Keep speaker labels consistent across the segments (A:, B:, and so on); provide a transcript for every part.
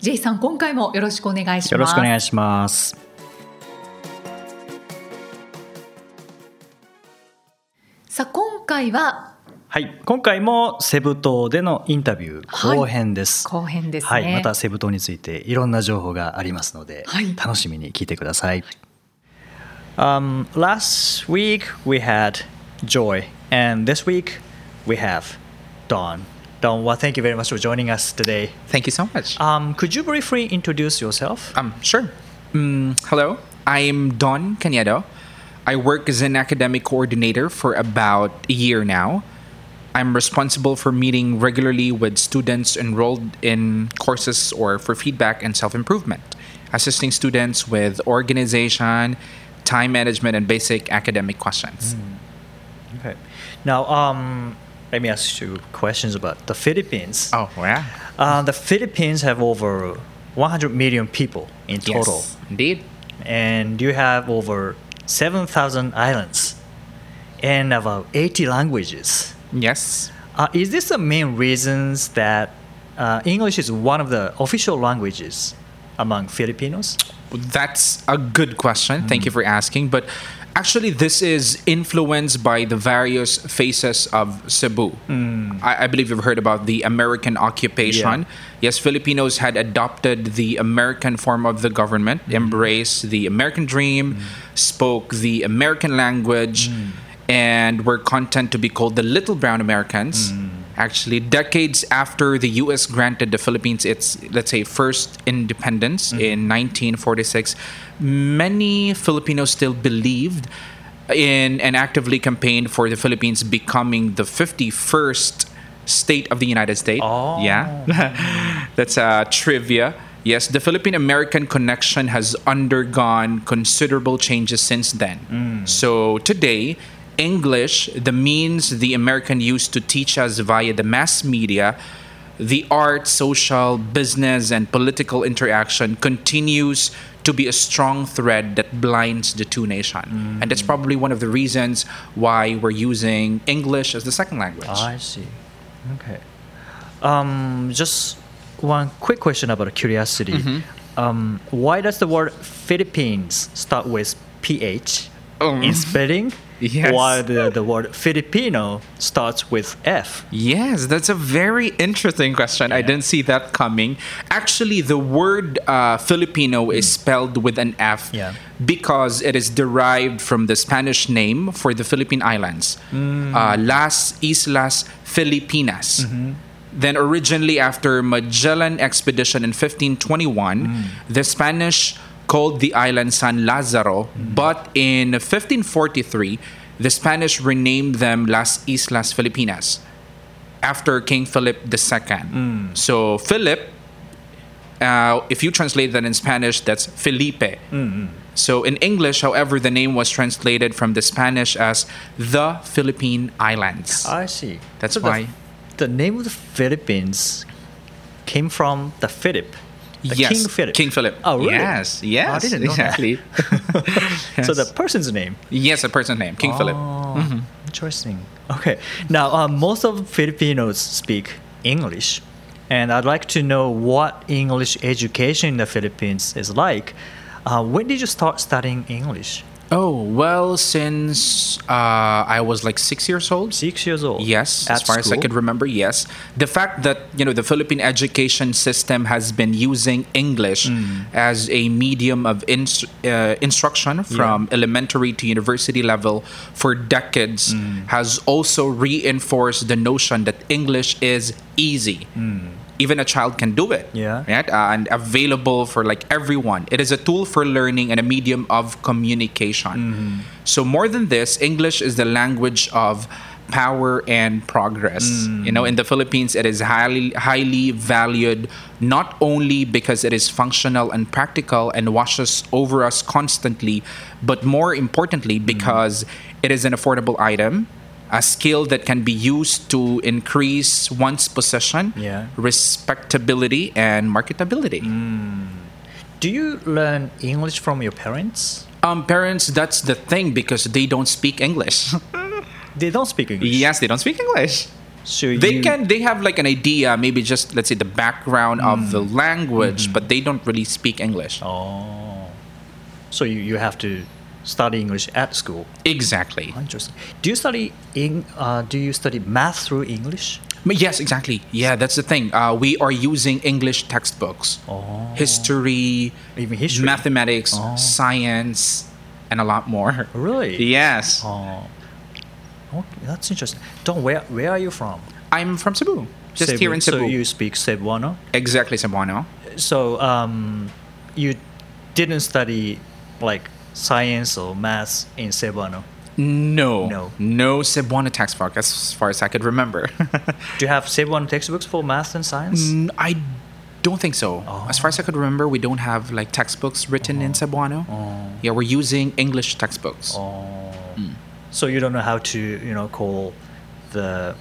A: J さん今回もよろしくお願いします。
B: よろしくお願いします。
A: さあ今回は
B: はい。今回もセブ島でのインタビュー後編です、
A: 後編ですね、
B: はい、またセブ島についていろんな情報がありますので、
A: はい。
B: 楽しみに聞いてください。Um, last week we had Joy, and this week we have Dawn. Dawn, well, thank you very much for joining us today.
C: Thank you so much.
B: Um, could you briefly introduce yourself?
C: Um, sure. Mm, hello, I'm Don Canedo. I work as an academic coordinator for about a year now. I'm responsible for meeting regularly with students enrolled in courses or for feedback and self improvement, assisting students with organization, time management, and basic academic questions.
B: Okay. Now, um, let me ask you questions about the Philippines.
C: Oh, yeah.
B: Uh, the Philippines have over 100 million people in total.
C: Yes, indeed.
B: and you have over 7,000 islands and about 80 languages.
C: Yes.
B: Uh, is this the main reasons that uh, English is one of the official languages among Filipinos?
C: That's a good question. Thank you for asking. But actually, this is influenced by the various phases of Cebu. Hmm. I, I believe you've heard about the American occupation.
B: Yeah.
C: Yes, Filipinos had adopted the American form of the government, hmm. embraced the American dream, hmm. spoke the American language, and were content to be called the Little Brown Americans. Actually, decades after the U.S. granted the Philippines its, let's say, first independence in 1946, many Filipinos still believed in and actively campaigned for the Philippines becoming the 51st state of the United States.
B: Oh.
C: Yeah. That's uh, trivia. Yes, the Philippine American connection has undergone considerable changes since then. So today, English, the means the American used to teach us via the mass media, the art, social, business, and political interaction continues to be a strong thread that blinds the two nation. And that's probably one of the reasons why we're using English as the second language.
B: I see. Okay. Um, just one quick question about a curiosity.
C: Mm-hmm.
B: Um, why does the word Philippines start with PH
C: Um,
B: in spelling?
C: yes.
B: While the, the word Filipino starts with F.
C: Yes, that's a very interesting question. I didn't see that coming. Actually, the word uh, Filipino is spelled with an F
B: Yeah.
C: because it is derived from the Spanish name for the Philippine Islands, uh, Las Islas Filipinas. Then, originally, after Magellan expedition in 1521, the Spanish called the island San Lazaro, but in 1543, the Spanish renamed them Las Islas Filipinas after King Philip II. Mm. So, Philip, uh, if you translate that in Spanish, that's Felipe. Mm, mm. So, in English, however, the name was translated from the Spanish as the Philippine Islands.
B: I see.
C: That's
B: So the-
C: why-
B: the, name of the Philippines came from the Philip. The
C: yes,
B: King Philip.
C: King Philip.
B: Oh, really?
C: Yes, yes,
B: I didn't know
C: exactly.
B: that. So the person's name.
C: yes, a person's name, King Philip.
B: Oh, Interesting. Okay. Now, uh, most of Filipinos speak English, and I'd like to know what English education in the Philippines is like. Uh, when did you start studying English?
C: Oh well, since uh, I was like six years old.
B: Six years old.
C: Yes,
B: At
C: as far as I
B: school?
C: could remember, yes. The fact that you know the Philippine education system has been using English
B: Mm.
C: as a medium of ins- uh, instruction from elementary to university level for decades
B: Mm.
C: has also reinforced the notion that English is easy. Even a child can do it.
B: Mm. Yeah.
C: Right? Uh, and available for like everyone. It is a tool for learning and a medium of communication.
B: Mm-hmm.
C: So more than this, English is the language of power and progress. You know, in the Philippines, it is highly highly valued not only because it is functional and practical and washes over us constantly, but more importantly because it is an affordable item. A skill that can be used to increase one's possession,
B: Yeah.
C: respectability, and marketability. Mm.
B: Do you learn English from your parents?
C: Um, parents, that's the thing because they don't speak English.
B: They don't speak English.
C: yes, they don't speak English.
B: So
C: They
B: you-
C: can. They have like an idea, maybe just let's say the background of the mm. language, mm-hmm. but they don't really speak English.
B: Oh. So you, you have to study English at school.
C: Exactly.
B: Interesting. Do you study in? Uh, do you study math through English?
C: Yes, exactly. Yeah, that's the thing. Uh, we are using English textbooks,
B: Oh.
C: history,
B: Even history?
C: mathematics,
B: Oh.
C: science, and a lot more.
B: Really?
C: Yes.
B: Oh. Okay, that's interesting. Don, where where are you from?
C: I'm from Cebu. Just here in Cebu.
B: So you speak Cebuano.
C: exactly, Cebuano.
B: So um, you didn't study like science or math in Cebuano.
C: No.
B: No.
C: No Cebuano textbook as far as I could remember.
B: Do you have Cebuano textbooks for math and science?
C: Mm, I don't think so.
B: Oh.
C: As far as I could remember, we don't have like textbooks written in Cebuano.
B: Oh.
C: Yeah, we're using English textbooks.
B: Oh. So you don't know how to you know call the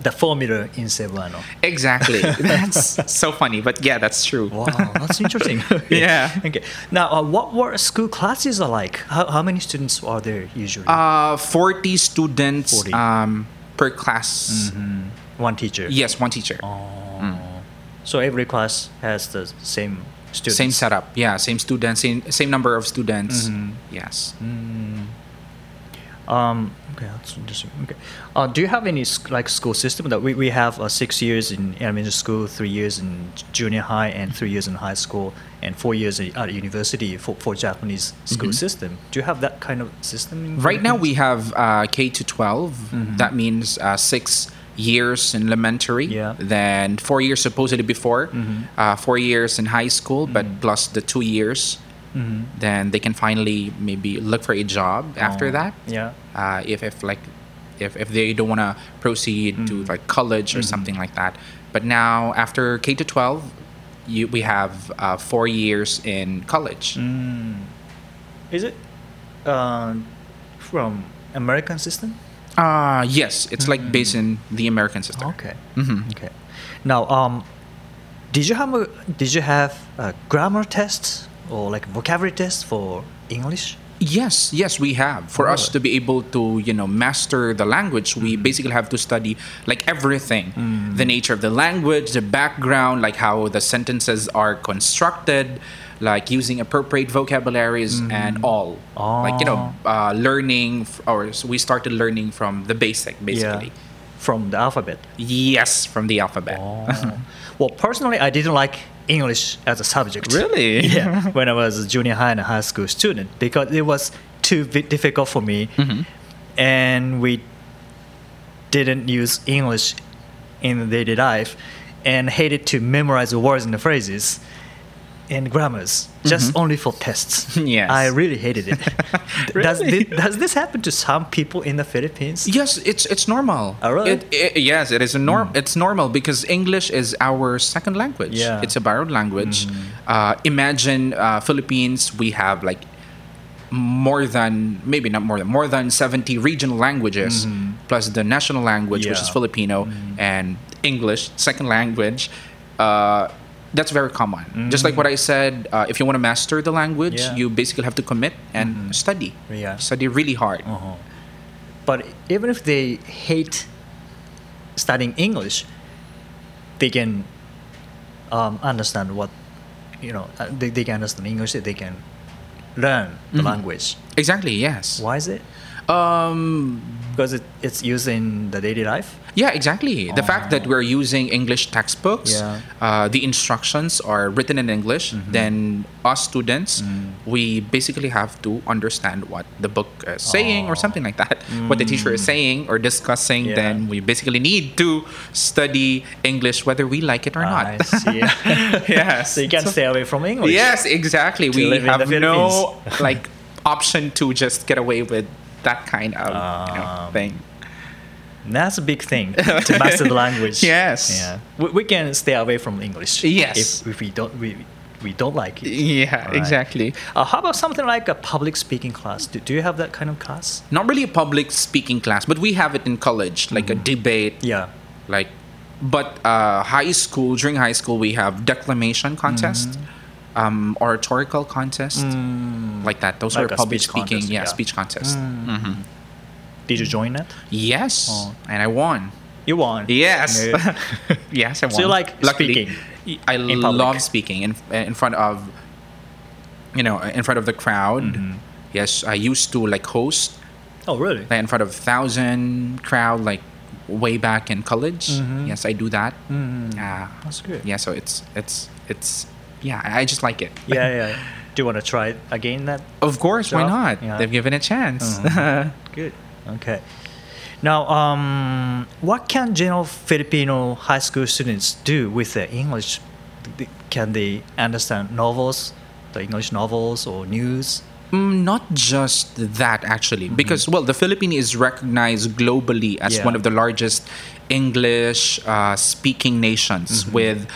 B: the formula in Cebuano.
C: Exactly. that's so funny, but yeah, that's true.
B: Wow, that's interesting.
C: Yeah.
B: Okay. Now, uh, what what school classes are like? How, how many students are there usually?
C: Uh, 40 students
B: 40.
C: Um, per class.
B: One teacher.
C: Yes, one teacher.
B: Oh. So every class has the same students.
C: Same setup. Yeah, same students, same, same number of students.
B: Mm-hmm.
C: Yes.
B: Um, okay, that's interesting. Okay, uh, do you have any like school system that we, we have uh, six years in elementary school, three years in junior high, and three years in high school, and four years at university for, for Japanese school system? Do you have that kind of system? In
C: Mm-hmm. Right now, we have uh, K to 12. That means uh, six years in elementary,
B: Yeah.
C: then four years supposedly before, uh, four years in high school, but plus the two years. Then they can finally maybe look for a job after
B: Oh,
C: that.
B: Yeah.
C: uh, if, if like if, if they don't want to proceed to like college or something like that but now after k to 12 you, we have uh, four years in college
B: Is it uh, from American system?
C: uh, yes it's like based in the american system
B: Okay.
C: Mhm.
B: Okay. Now, um, did you have a did you have a grammar test or like vocabulary test for English?
C: yes yes we have. For us to be able to you know master the language we mm-hmm. basically have to study like everything. Mm. The nature of the language the background like how the sentences are constructed like using appropriate vocabularies mm-hmm. and all. Like you know ah. uh, learning f- or so we started learning from the basic basically.
B: From the alphabet.
C: yes from the alphabet. Oh.
B: Well, personally, I didn't like English as a subject.
C: Really?
B: yeah. When I was a junior high and high school student, because it was too difficult for me,
C: Mm-hmm.
B: and we didn't use English in the daily life, and hated to memorize the words and the phrases and grammars just only for tests.
C: Mm-hmm. Yes.
B: I really hated it. does, this, does this happen to some people in the Philippines?
C: Yes, it's it's normal.
B: Oh, really?
C: It, it- yes, it is a norm. It's normal because English is our second language.
B: Yeah.
C: It's a borrowed language. Uh, imagine uh, Philippines. We have like more than maybe not more than more than 70 regional languages plus the national language which is
B: Yeah.
C: filipino and english second language uh, that's very common just like what i said uh, if you want to master the language
B: Yeah.
C: you basically have to commit and study
B: Yeah.
C: study really hard
B: Uh-huh. But even if they hate studying English, they can um, understand what you know. uh, They, they can understand English. They can learn the language.
C: exactly yes
B: Why is it?
C: um
B: Because it, it's used in the daily life.
C: Yeah, exactly. The oh. fact that we're using English textbooks,
B: Yeah.
C: uh, the instructions are written in English, mm-hmm. then us students, mm. we basically have to understand what the book is oh. saying or something like that. Mm. What the teacher is saying or discussing,
B: Yeah.
C: then we basically need to study English whether we like it or not. Yes.
B: so you can stay away from English.
C: Yes, exactly. We have no like option to just get away with that kind of you know,
B: Um,
C: thing.
B: That's a big thing to master the language.
C: Yes.
B: Yeah. We, we can stay away from English.
C: Yes.
B: If, if we don't we, we don't like it.
C: Yeah,
B: Right.
C: exactly.
B: Uh, how about something like a public speaking class? Do, do you have that kind of class?
C: Not really a public speaking class, but we have it in college, like a debate.
B: Yeah.
C: Like, but uh, high school during high school we have declamation contest,
B: Mm-hmm.
C: Um, oratorical contest, like that. Those
B: Like
C: are public speaking,
B: contest,
C: yeah,
B: yeah.
C: speech contest. hmm
B: Did you join that?
C: Yes,
B: Oh.
C: and I won.
B: You won.
C: Yes, yes, I won.
B: So you like speaking
C: I love speaking in in front of, you know, in front of the crowd.
B: Mm-hmm.
C: Yes, I used to like host
B: oh, really?
C: like in front of thousand crowd like way back in college.
B: Mm-hmm.
C: Yes, I do that. Uh,
B: That's good.
C: yeah, so it's it's it's yeah, I just like it.
B: Yeah, yeah. Do you want to try it again? That
C: Of course, why not?
B: yeah.
C: They've given a chance.
B: good. Okay. Now, um, what can general Filipino high school students do with their English? Can they understand novels, the English novels or news?
C: Mm, not just that actually because well the philippines is recognized globally as
B: Yeah.
C: one of the largest english uh, speaking nations with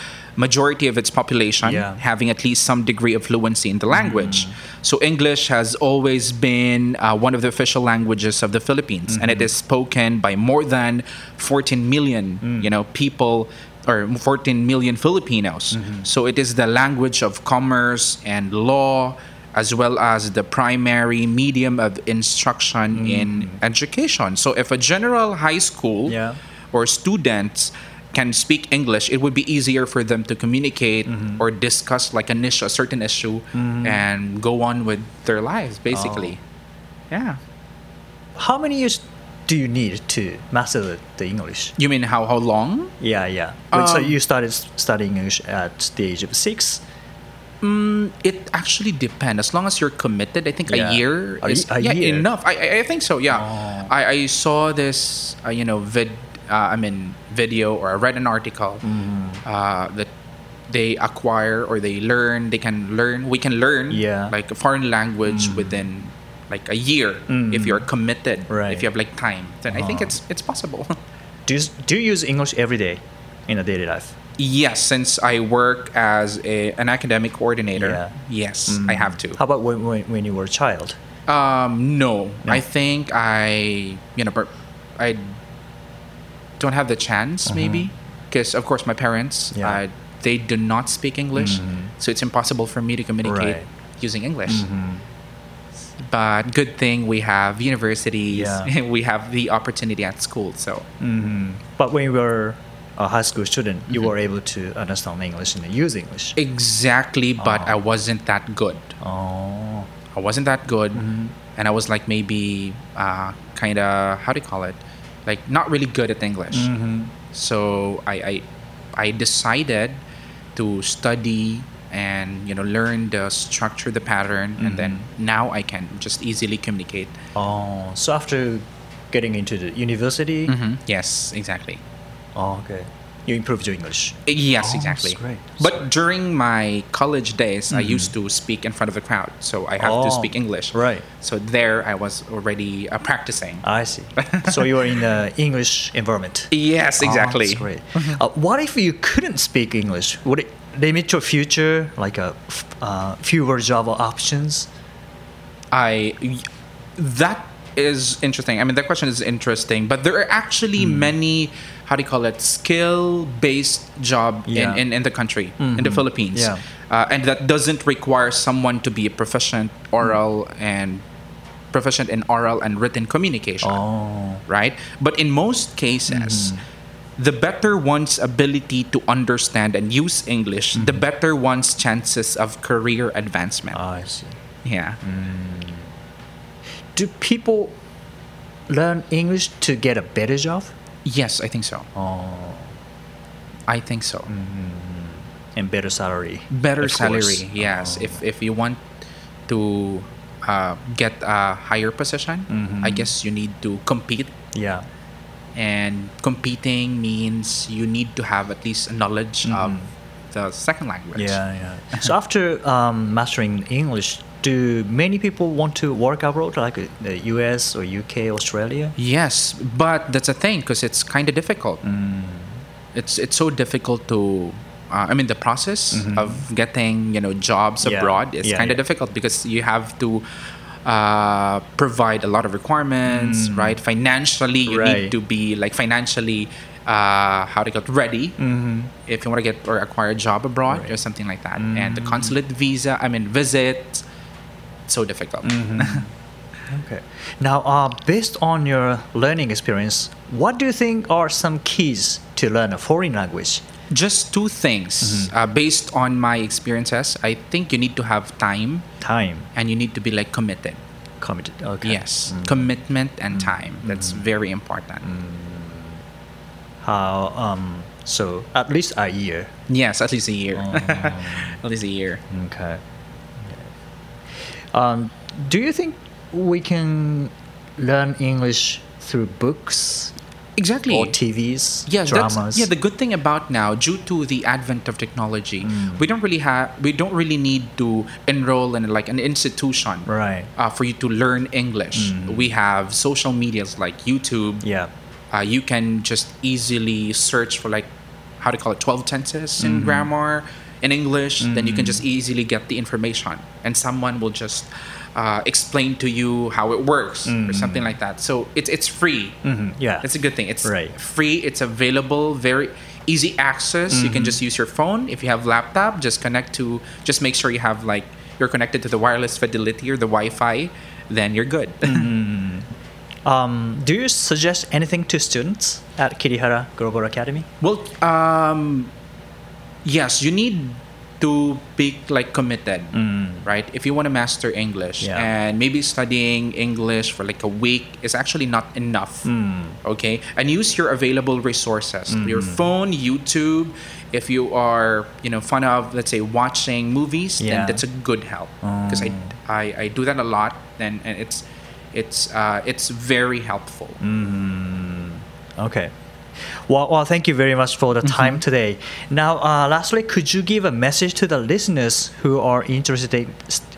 C: majority of its population
B: Yeah.
C: having at least some degree of fluency in the language mm-hmm. so english has always been uh, one of the official languages of the philippines and it mm-hmm. is spoken by more than 14 million mm. you know people or 14 million Filipinos. Mm-hmm. So it is the language of commerce and law, as well as the primary medium of instruction mm. in education. So if a general high school
B: Yeah.
C: or students can speak English, it would be easier for them to communicate or discuss like an issue, a certain issue, and go on with their lives, basically. Yeah.
B: How many years do you need to master the, the English?
C: You mean how how long?
B: Yeah, yeah. Wait, so
C: Um,
B: you started studying English at the age of six?
C: It actually depends. As long as you're committed, I think
B: Yeah.
C: a year
B: A
C: is yeah,
B: year?
C: enough. I, I I think so. Yeah,
B: Oh.
C: I, I saw this uh, you know vid uh, I mean video or I read an article
B: Mm-hmm.
C: uh, that they acquire or they learn they can learn we can learn
B: Yeah. Mm.
C: like a foreign language within like a year if you're committed
B: Right.
C: if you have like time then I think it's it's possible.
B: Do you, do you use English every day in a daily life?
C: yes, since I work as a, an academic coordinator,
B: Yeah.
C: yes, I have to.
B: How about when, when, when you were a child?
C: Um, no.
B: No.
C: I think I, you know, I don't have the chance, maybe, because of course my parents,
B: Mm-hmm. Yeah. Mm-hmm.
C: uh, they do not speak English, so it's impossible for me to communicate
B: Right. Mm-hmm.
C: using English. But good thing we have universities,
B: Yeah.
C: we have the opportunity at school. So
B: But when you were a high school student, you were able to understand English and use English.
C: exactly, but I wasn't that good.
B: Oh,
C: I wasn't that good,
B: Mm-hmm.
C: and I was like maybe uh, kind of how do you call it, like not really good at English.
B: Mm-hmm.
C: So I, I I decided to study and you know learn the structure, the pattern, and then
B: Mm-hmm.
C: now I can just easily communicate.
B: oh. So after getting into the university,
C: Mhm. Yes, exactly.
B: oh, okay, you improved your English.
C: Yes,
B: Oh,
C: exactly.
B: that's great.
C: But during my college days, I used to speak in front of a crowd, so I have to
B: Oh,
C: speak English.
B: right.
C: So there, I was already uh, practicing.
B: I see. so you were in the English environment.
C: Yes, exactly.
B: Oh, that's great. Uh, what if you couldn't speak English? Would it limit your future, like a f- uh, fewer job options?
C: I that is interesting. I mean, that question is interesting, but there are actually
B: Hmm.
C: many how do you call it skill based job
B: Yeah. Mm-hmm.
C: in, in, in the country in the Philippines,
B: Yeah.
C: uh, and that doesn't require someone to be a proficient oral and proficient in oral and written communication,
B: Oh,
C: right? But in most cases. The better one's ability to understand and use English, the better one's chances of career advancement.
B: I see.
C: yeah.
B: Do people learn English to get a better job?
C: Yes, I think so.
B: Oh,
C: I think so.
B: and better salary.
C: Better
B: of course.
C: salary, yes.
B: Oh.
C: If if you want to uh, get a higher position,
B: Mm-hmm.
C: I guess you need to compete.
B: yeah.
C: And competing means you need to have at least a knowledge of the second language.
B: Mm-hmm. Yeah, yeah. so after um, mastering English, do many people want to work abroad, like uh, the US or UK, Australia?
C: Yes, but that's a thing because it's kind of difficult. It's it's so difficult to. Uh, I mean, the process of getting you know jobs
B: Mm-hmm. Yeah.
C: abroad is
B: Yeah,
C: kind of
B: yeah.
C: difficult because you have to uh, provide a lot of requirements, right? Financially, you
B: Mm. Right.
C: need to be like financially. Uh, how to get ready if you want to get or acquire a job abroad
B: Mm-hmm. Right. Mm.
C: or something like that, and the consulate visa. I mean, visit. So difficult.
B: Mm-hmm. Okay. Now, uh, based on your learning experience, what do you think are some keys to learn a foreign language?
C: Just two things.
B: Mm-hmm.
C: Uh, based on my experiences, I think you need to have time
B: Time,
C: and you need to be like committed.
B: committed. Okay.
C: Yes, commitment and time. That's very important.
B: How? Um. So at least a year.
C: Yes, at least a year.
B: Oh.
C: at least a year.
B: Okay. Um, do you think we can learn English through books
C: Exactly.
B: or TVs,
C: yeah,
B: dramas?
C: yeah. The good thing about now, due to the advent of technology, we don't really have, we don't really need to enroll in like an institution,
B: Right.
C: Uh, for you to learn English. We have social medias like YouTube.
B: Yeah.
C: uh, you can just easily search for like how to call it 12 tenses in grammar in english then you can just easily get the information and someone will just uh, explain to you how it works or something like that. So it's it's free.
B: Mhm, Yeah.
C: it's a good thing. It's
B: Right.
C: free. It's available. Very easy access. You can just use your phone. If you have laptop just connect to just make sure you have like you're connected to the wireless fidelity or the wi-fi then you're good.
B: Um, do you suggest anything to students at Kirihara Global Academy?
C: Well, um, yes, you need to be like committed, mm. right? If you want to master English
B: Yeah.
C: and maybe studying English for like a week is actually not enough, mm. okay? And use your available resources, mm. your phone, YouTube. If you are, you know, fond of let's say watching movies,
B: Yeah.
C: then that's a good help oh. because I, I I do that a lot, and and it's it's uh, it's very helpful. Mm-hmm.
B: Okay. Well, well, thank you very much for the time today. Now, uh, lastly, could you give a message to the listeners who are interested in,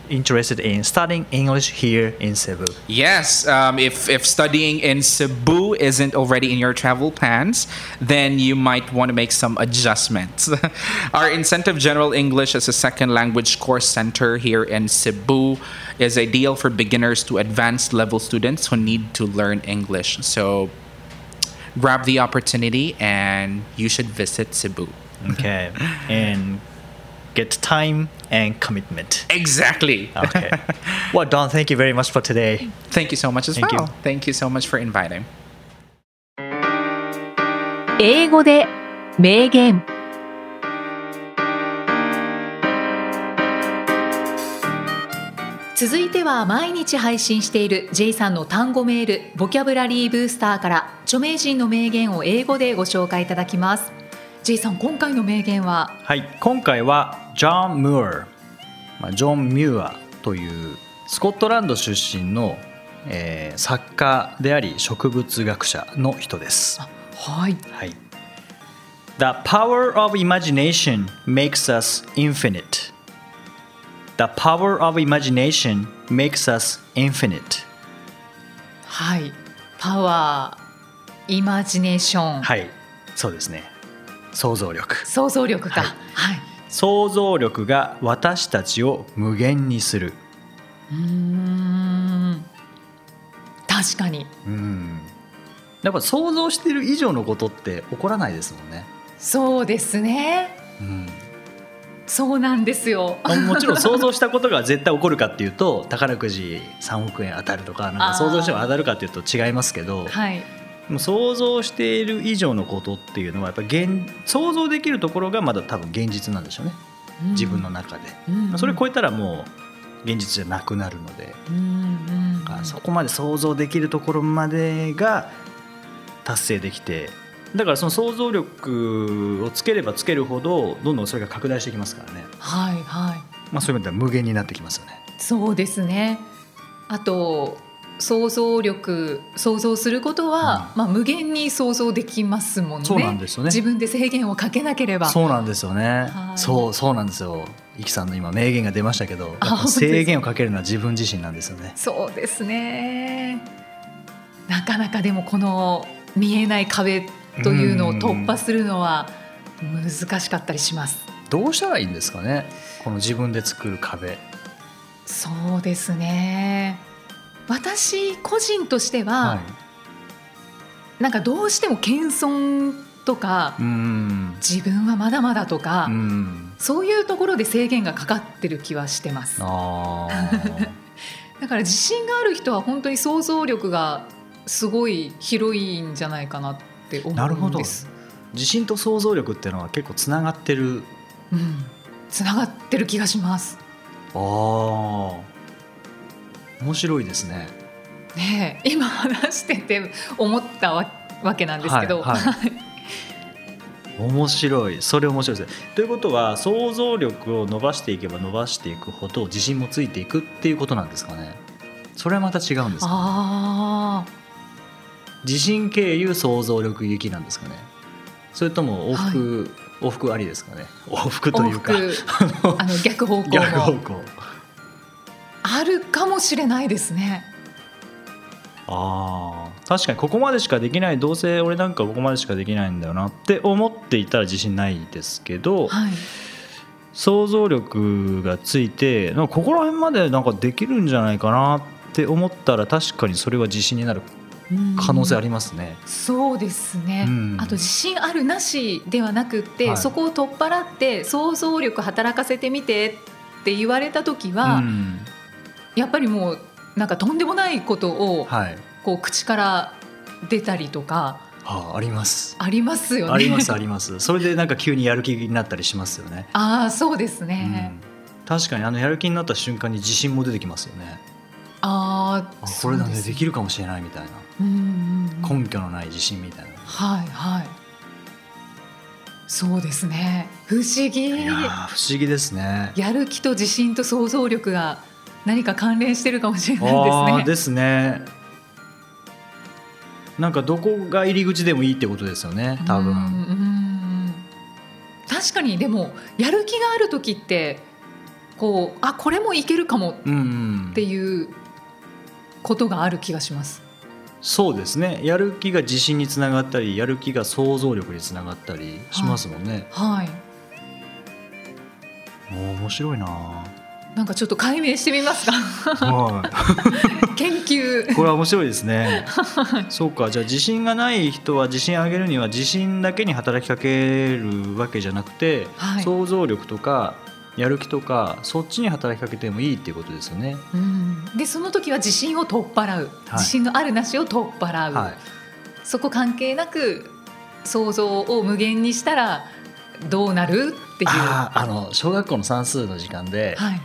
B: interested in studying English here in Cebu?
C: Yes, um, if, if studying in Cebu isn't already in your travel plans, then you might want to make some adjustments. Our Incentive General English as a Second Language Course Center here in Cebu is ideal for beginners to advanced level students who need to learn English. So grab the opportunity and you should visit Cebu.
B: Okay. and get time and commitment.
C: Exactly.
B: Okay. well, Don, thank you very much for today.
C: Thank you so much as
B: Thank
C: well.
B: you.
C: Thank you so much for inviting.
A: 英語で名言 続いては毎日配信している J さんの単語メールボキャブラリーブースターから著名人の名言を英語でご紹介いただきます J さん今回の名言は？
B: はい、今回はジョン・ムーア、まあ、ジョン・ミューアというスコットランド出身の、えー作家であり植物学者の人です。
A: はい
B: はい。The power of imagination makes us infinite. The power of imagination makes us infinite.
A: はいパワーイマジネーション、
B: はい、そうですね。想像力。
A: 想像力か
B: はい
A: はい、
B: 想像力が私たちを無限にする。
A: うーん確かに
B: うん。やっぱ想像してる以上のことって起こらないですもんね。
A: そうですね
B: うん。
A: そうなんですよ。
B: もちろん想像したことが絶対起こるかっていうと宝くじ3億円当たるとかなんか想像しても当たるかっていうと違いますけど
A: はい。
B: でも想像している以上のことっていうのはやっぱ現想像できるところがまだ多分現実なんでしょうね。自分の中で、
A: うん。
B: それ超えたらもう現実じゃなくなるので、
A: うんうん
B: そこまで想像できるところまでが達成できてだからその想像力をつければつけるほどどんどんそれが拡大していきますからね、
A: はいはい。
B: まあ、そういう意味では無限になってきますよね。
A: そうですね。あと想像力想像することは、まあ、無限に想像できますもんね。
B: そうなんですよね。
A: 自分で制限をかけなければ。
B: そうなんですよね、
A: はい。
B: そうそうなんですよ。イキさんの今名言が出ましたけど制限をかけるのは自分自身なんですよね。
A: そうですね。なかなかでもこの見えない壁というのを突破するのは難しかったりします。
B: どうしたらいいんですかね？この自分で作る壁。
A: そうですね。私個人としては、
B: はい。
A: なんかどうしても謙遜とか
B: うん。
A: 自分はまだまだとか、
B: うん。
A: そういうところで制限がかかってる気はしてます。だから自信がある人は本当に想像力がすごい広いんじゃないかなって思
B: なるほど
A: うんです。
B: 自信と想像力っていうのは結構つながってる
A: うん、つながってる気がします。
B: あー面白いですね。
A: ねえ今話してて思ったわわけなんですけど、
B: はいは面白いそれ面白いですね。ということは想像力を伸ばしていけば伸ばしていくほど自信もついていくっていうことなんですかね。それはまた違うんですか、
A: あ
B: 自信経由想像力行きなんですかね。それとも往復、往復ありですかね。往復
A: あ
B: というか
A: あの 逆方向
B: 逆方
A: も
B: 向。
A: あるかもしれないですね。
B: あー確かにここまでしかできないどうせ俺なんかここまでしかできないんだよなって思っていたら自信ないですけど、
A: はい、
B: 想像力がついてなんかここら辺までなんかできるんじゃないかなって思ったら確かにそれは自信になる可能性ありますね。
A: そうですね、
B: うん
A: あと自信あるなしではなくって、
B: はい
A: そこを取っ払って想像力働かせてみてって言われた時は、
B: うん
A: やっぱりもうなんかとんでもないことを
B: はい、
A: こう口から出たりとか
B: ああります。
A: ありますよね。
B: ありますあります。それでなんか急にやる気になったりしますよね。
A: ああそうです
B: う
A: ね。
B: ん、確かにあのやる気になった瞬間に自信も出てきますよね。
A: ああ
B: あこれだね
A: そうす
B: できるかもしれないみたいな
A: うんうんうん
B: 根拠のない自信みたいな。
A: はいはい。そうですね。不思議。
B: いやー不思議ですね。
A: やる気と自信と想像力が何か関連してるかもしれ
B: あ
A: ないですね。
B: ーですね。なんかどこが入り口でもいいってことですよね。多分。
A: うん確かにでもやる気がある時ってこうあこれもいけるかもっていうことがある気がします。
B: そうですね。やる気が自信につながったり、やる気が想像力につながったりしますもんね。
A: はい。
B: もう面白いな。
A: なんかちょっと解明してみますか？
B: は
A: 研究
B: い。。これは面白いですね。そうか。じゃあ自信がない人は自信上げるには自信だけに働きかけるわけじゃなくて、
A: はい。
B: 想像力とかやる気とかそっちに働きかけてもいいっていうことですよね。
A: うん。でその時は自信を取っ払う、
B: い
A: 自信のあるなしを取っ払う。
B: はい。
A: そこ関係なく想像を無限にしたらどうなるっていう。は
B: あの小学校の算数の時間で、
A: い。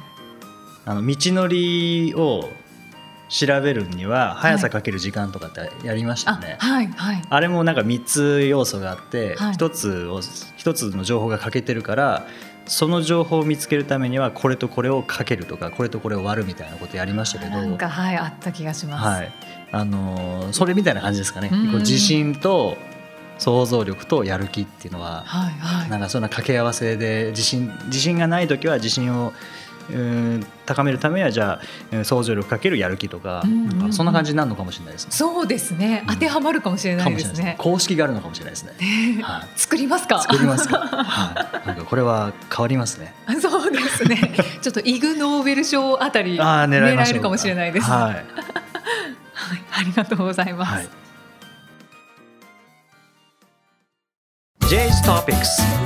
B: あの道のりを調べるには速さかける時間とかってやりました
A: あ
B: ね。
A: はいはい。
B: あれもなんか3つ要素があって、
A: はい
B: 一つを一つの情報が欠けてるからその情報を見つけるためにはこれとこれをかけるとかこれとこれを割るみたいなことやりましたけど
A: なんかはいあった気がします。
B: はいあのーそれみたいな感じですかね、
A: うん
B: こう自信と想像力とやる気っていうのは、
A: はいはい。
B: なんかそんな掛け合わせで自信自信がない時は自信を高めるためにはじゃあえー想像力かけるやる気とか,、なんかそんな感じになるのかもしれないですね。
A: そうですね。
B: うん
A: 当てはまるかもしれな
B: いですね。公式があるのかもしれないですね。
A: ね
B: はい
A: 作りますか？
B: 作りますか。はい。なんかこれは変わりますね。
A: そうですね。ちょっとイグノーベル賞あたり
B: 狙。
A: えるかもしれないです。
B: はい。
A: はいありがとうございます。
B: はい。J's Topics。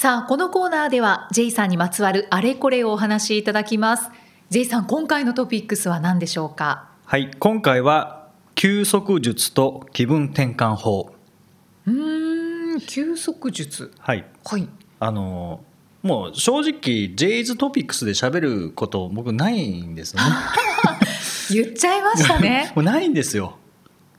A: さあこのコーナーでは J さんにまつわるあれこれをお話しいただきます。J さん今回のトピックスは何でしょうか？
B: はい。今回は休息術と気分転換法。
A: うーん休息術。
B: はい。
A: はい。
B: あのもう正直 J's Topics で喋ること僕ないんですよね。
A: 言っちゃいましたね。
B: もうないんですよ。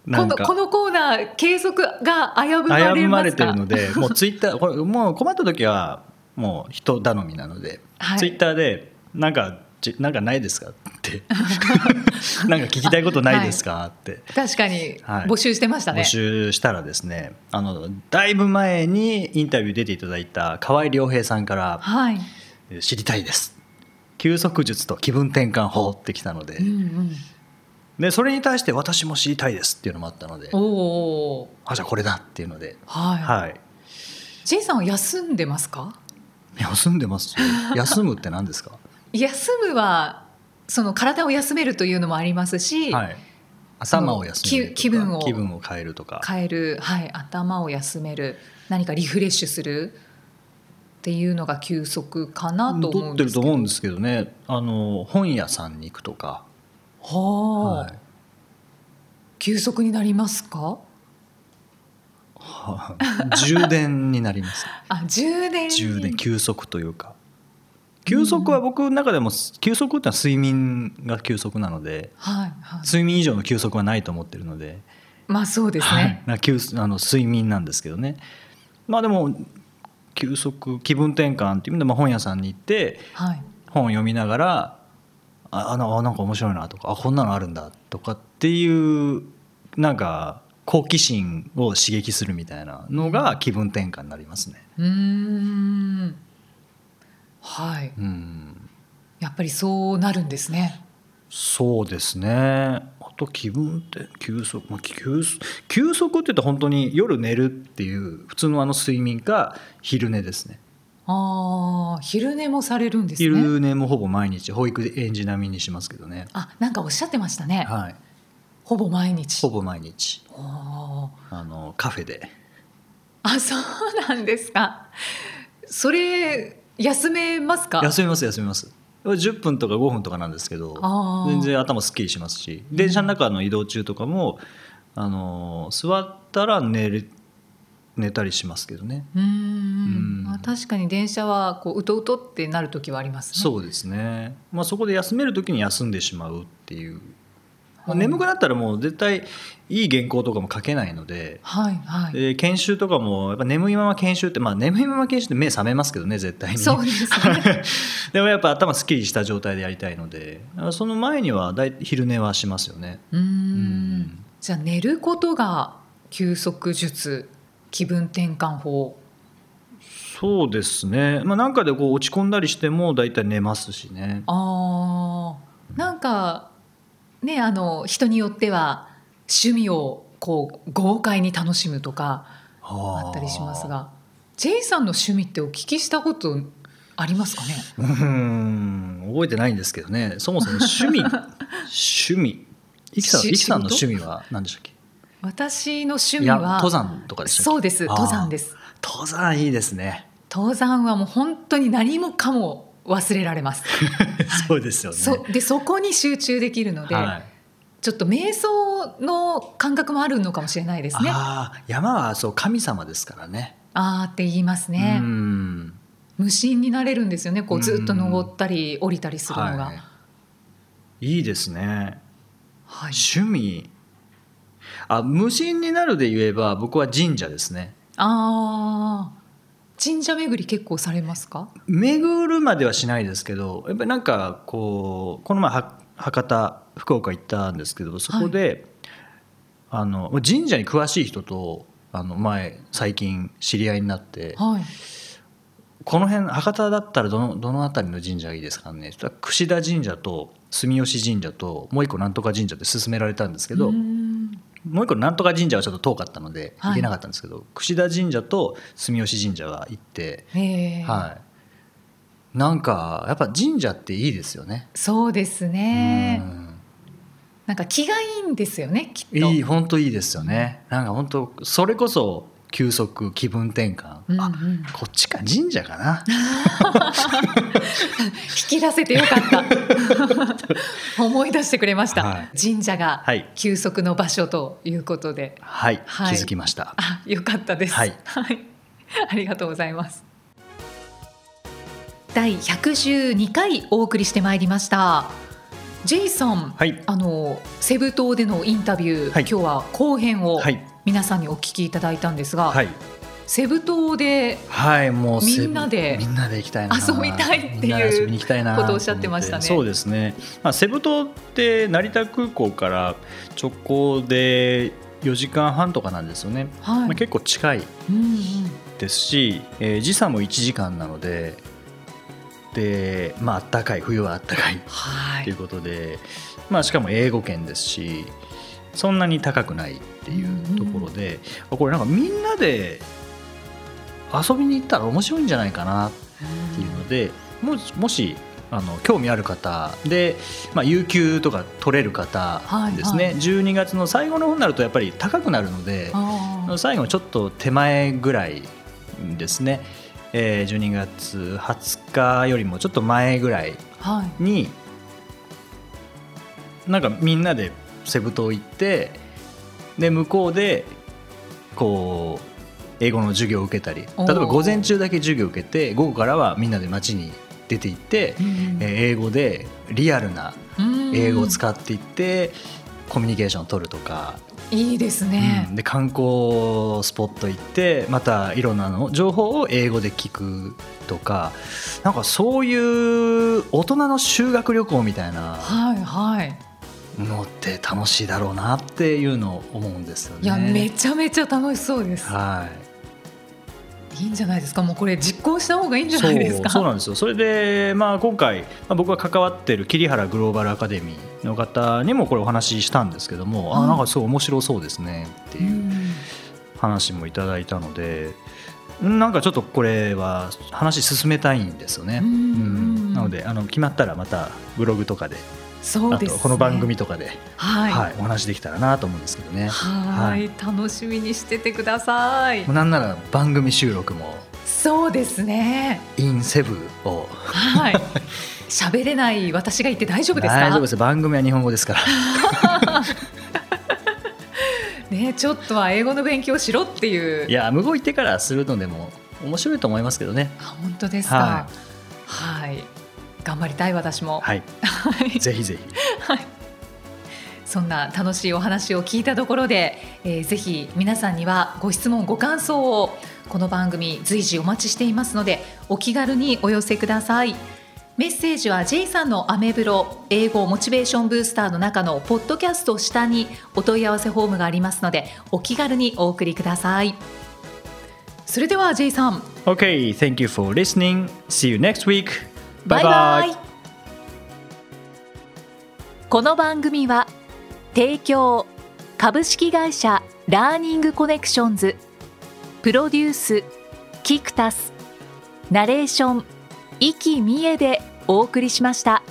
B: なんか。
A: このこのコーナー継続が危ぶまれますか？
B: 危ぶまれてるので、もうツイッター、これもう困った時はもう人頼みなので、
A: はい。
B: ツイッターでなんかちなんかないですかって。なんか聞きたいことないですか、って。
A: 確かに
B: はい。
A: 募集してましたね、
B: 募集したらですねあのだいぶ前にインタビュー出ていただいた河合良平さんから
A: はい、「
B: 知りたいです」「休息術と気分転換法」ってきたので,、
A: うんうん、
B: でそれに対して「私も知りたいです」っていうのもあったので
A: おお
B: あじゃあこれだっていうので、
A: はい、
B: はい、
A: J さんは休んでますか？
B: 休んでますよ。休むって何ですか？
A: 休むはその体を休めるというのもありますし、
B: はい。頭を休める
A: 気気分を
B: 気分を変えるとか。
A: 変える、はい、頭を休める何かリフレッシュするっていうのが休息かなと思
B: 取って
A: うんですけど。
B: ると思うんですけどね。あの本屋さんに行くとか、
A: はあ、
B: はい。
A: 休息になりますか？
B: は充電になります。
A: あ充電
B: 充電休息というか。休息は僕の中でも休息ってのは睡眠が休息なので
A: はいはい。
B: 睡眠以上の休息はないと思ってるので。
A: まあそうです
B: はい。休あの睡眠なんですけどね。まあでも休息気分転換っていう意味で、まあ、本屋さんに行って
A: はい。
B: 本を読みながらああなんか面白いなとかあこんなのあるんだとかっていうなんか好奇心を刺激するみたいなのが気分転換になりますね。
A: うーん。はい。
B: うん。
A: やっぱりそうなるんですね。
B: そうですね。あと気分って休息、まあ、休息休息って言うと本当に夜寝るっていう普通のあの睡眠か昼寝ですね
A: ああ昼寝もされるんですね？
B: 昼寝もほぼ毎日保育園児並みにしますけどね。
A: あなんかおっしゃってましたね、
B: はい。
A: ほぼ毎日。
B: ほぼ毎日。
A: あ
B: あのカフェで。
A: あそうなんですか。それ休めますか？
B: 休みます休みます。10分とか5分とかなんですけど全然頭すっきりしますし。電車の中の移動中とかもあの座ったら寝る寝たりしますけどね。
A: うーん
B: うん。
A: まあ、確かに電車はこううとうとってなる時はありますね。
B: そうですね、まあ、そこで休める時に休んでしまうっていう、まあ
A: うん
B: 眠くなったらもう絶対いい原稿とかも書けないので。
A: はいはい。
B: で研修とかもやっぱ眠いまま研修ってまあ眠いまま研修って目覚めますけどね絶対に。
A: そうですね。
B: でもやっぱ頭すっきりした状態でやりたいので。その前にはだい昼寝はしますよね。
A: うん。じゃあ寝ることが休息術気分転換法。
B: そうですね、まあ、なんかでこう落ち込んだりしても大体寝ますしね。
A: あー。なんかねあの人によっては趣味をこう豪快に楽しむとかあったりしますが J さんの趣味ってお聞きしたことありますかね？
B: うーん。覚えてないんですけどね。そもそも趣味。趣味。いきさんの
A: 仕
B: 趣味は何でしたっけ？
A: 私の趣味は
B: 登山とかでし
A: そうです。登山です。
B: 登山いいですね。
A: 登山はもう本当に何もかも忘れられます、
B: そうですよね。
A: そでそこに集中できるので、
B: はい。
A: ちょっと瞑想の感覚もあるのかもしれないですね。あ
B: ああ山はそう神様ですからね。
A: あーって言いますね、
B: うん。
A: 無心になれるんですよね。こ
B: う
A: うんずっと登ったり降りたりするのが、
B: はい、いいですね。
A: はい。
B: 趣味あ無心になるで言えば僕は神社ですね。
A: ああ神社巡り結構されますか？
B: 巡るまではしないですけどやっぱりなんかこうこの前は博多福岡行ったんですけどそこで、あの神社に詳しい人とあの前最近知り合いになって
A: はい。
B: この辺博多だったらどのどの辺りの神社がいいですかね？って言ったら櫛田神社と住吉神社ともう一個なんとか神社って勧められたんですけど、もう一個なんとか神社はちょっと遠かったので
A: はい。
B: 行けなかったんですけど、櫛田神社と住吉神社は行って、はい、なんかやっぱ神社っていいですよね。
A: そうですね。
B: うん。
A: なんか気がいいんですよねきっと。
B: いい本当いいですよね。なんか本当それこそ休息気分転換、
A: うんうん。
B: あこっちか神社かな。
A: 引き出せてよかった。思い出してくれました、
B: はい。
A: 神社が
B: はい。
A: 休息の場所ということで、
B: はい、
A: はい。
B: 気づきました。
A: あよかったです。
B: はい。
A: ありがとうございます。第112回お送りしてまいりました。J さん、
B: はい。
A: あのセブ島でのインタビュー、
B: はい。
A: 今日は後編を
B: はい
A: 皆さんにお聞きいただいたんですが、
B: はい。
A: セブ島で
B: はいもう
A: みんなで
B: みんなで行きたいな。
A: 遊びたいっていうことをおっしゃってましたね。
B: そうですね、まあ、セブ島って成田空港から直行で4時間半とかなんですよね、
A: はい。
B: まあ、結構近い
A: うんうん
B: ですし、えー時差も1時間なのででまあ暖かい。冬は暖かい。
A: はい。
B: ということで、まあ、しかも英語圏ですしそんなに高くないっていうところで、あこれなんかみんなで遊びに行ったら面白いんじゃないかなっていうのでもしもしあの興味ある方で、まあ、有給とか取れる方ですね、
A: はいは
B: 12月の最後の方になるとやっぱり高くなるので最後のちょっと手前ぐらいですね、えー12月20日よりもちょっと前ぐらい
A: はい。
B: になんかみんなでセブ島行ってで向こうでこう英語の授業を受けたり例えば午前中だけ授業を受けて午後からはみんなで街に出て行って、
A: うん
B: えー英語でリアルな
A: うん。
B: 英語を使っていってコミュニケーションを取るとか、
A: いいですね。
B: うん、で観光スポット行ってまたいろんなの情報を英語で聞くとか。なんかそういう大人の修学旅行みたいな
A: はいはい
B: のって楽しいだろうなっていうのを思うんですよね。
A: いやめちゃめちゃ楽しそうです。
B: はい。
A: いいんじゃないですか？もうこれ実行した方がいいんじゃないですか？
B: そうなんですよ。それで、まあ、今回、まあ、僕が関わってる桐原グローバルアカデミーの方にもこれお話ししたんですけども、
A: はい
B: あなんかすごい面白そうですねって
A: う
B: いうん話もいただいたのでなんかちょっとこれは話進めたいんですよね。
A: うん。
B: うん。なのであの決まったらまたブログとかで
A: そうです、ね、
B: あとこの番組とかで、
A: はい。
B: はいお話できたらなと思うんですけどね。
A: はい。楽しみにしててください。
B: なんなら番組収録も
A: そうですね。
B: インセブを。
A: はい。喋れない私が言って大丈夫ですか？
B: 大丈夫です。番組は日本語ですから。
A: ねちょっとは英語の勉強しろっていう。
B: いや向こう行ってからするのでも面白いと思いますけどね。
A: あ本当ですか。はい、頑張りたい私も。
B: はい。
A: はい。
B: ぜひぜひ。
A: そんな楽しいお話を聞いたところで、えーぜひ皆さんにはご質問ご感想をこの番組随時お待ちしていますのでお気軽にお寄せください。メッセージは J さんのアメブロ英語モチベーションブースターの中のポッドキャスト下にお問い合わせフォームがありますのでお気軽にお送りください。それでは J さん。
B: OK thank you for listening. See you next week
A: バイバイこの番組は提供株式会社ラーニングコネクションズプロデュースキクタスナレーション生きみえでお送りしました。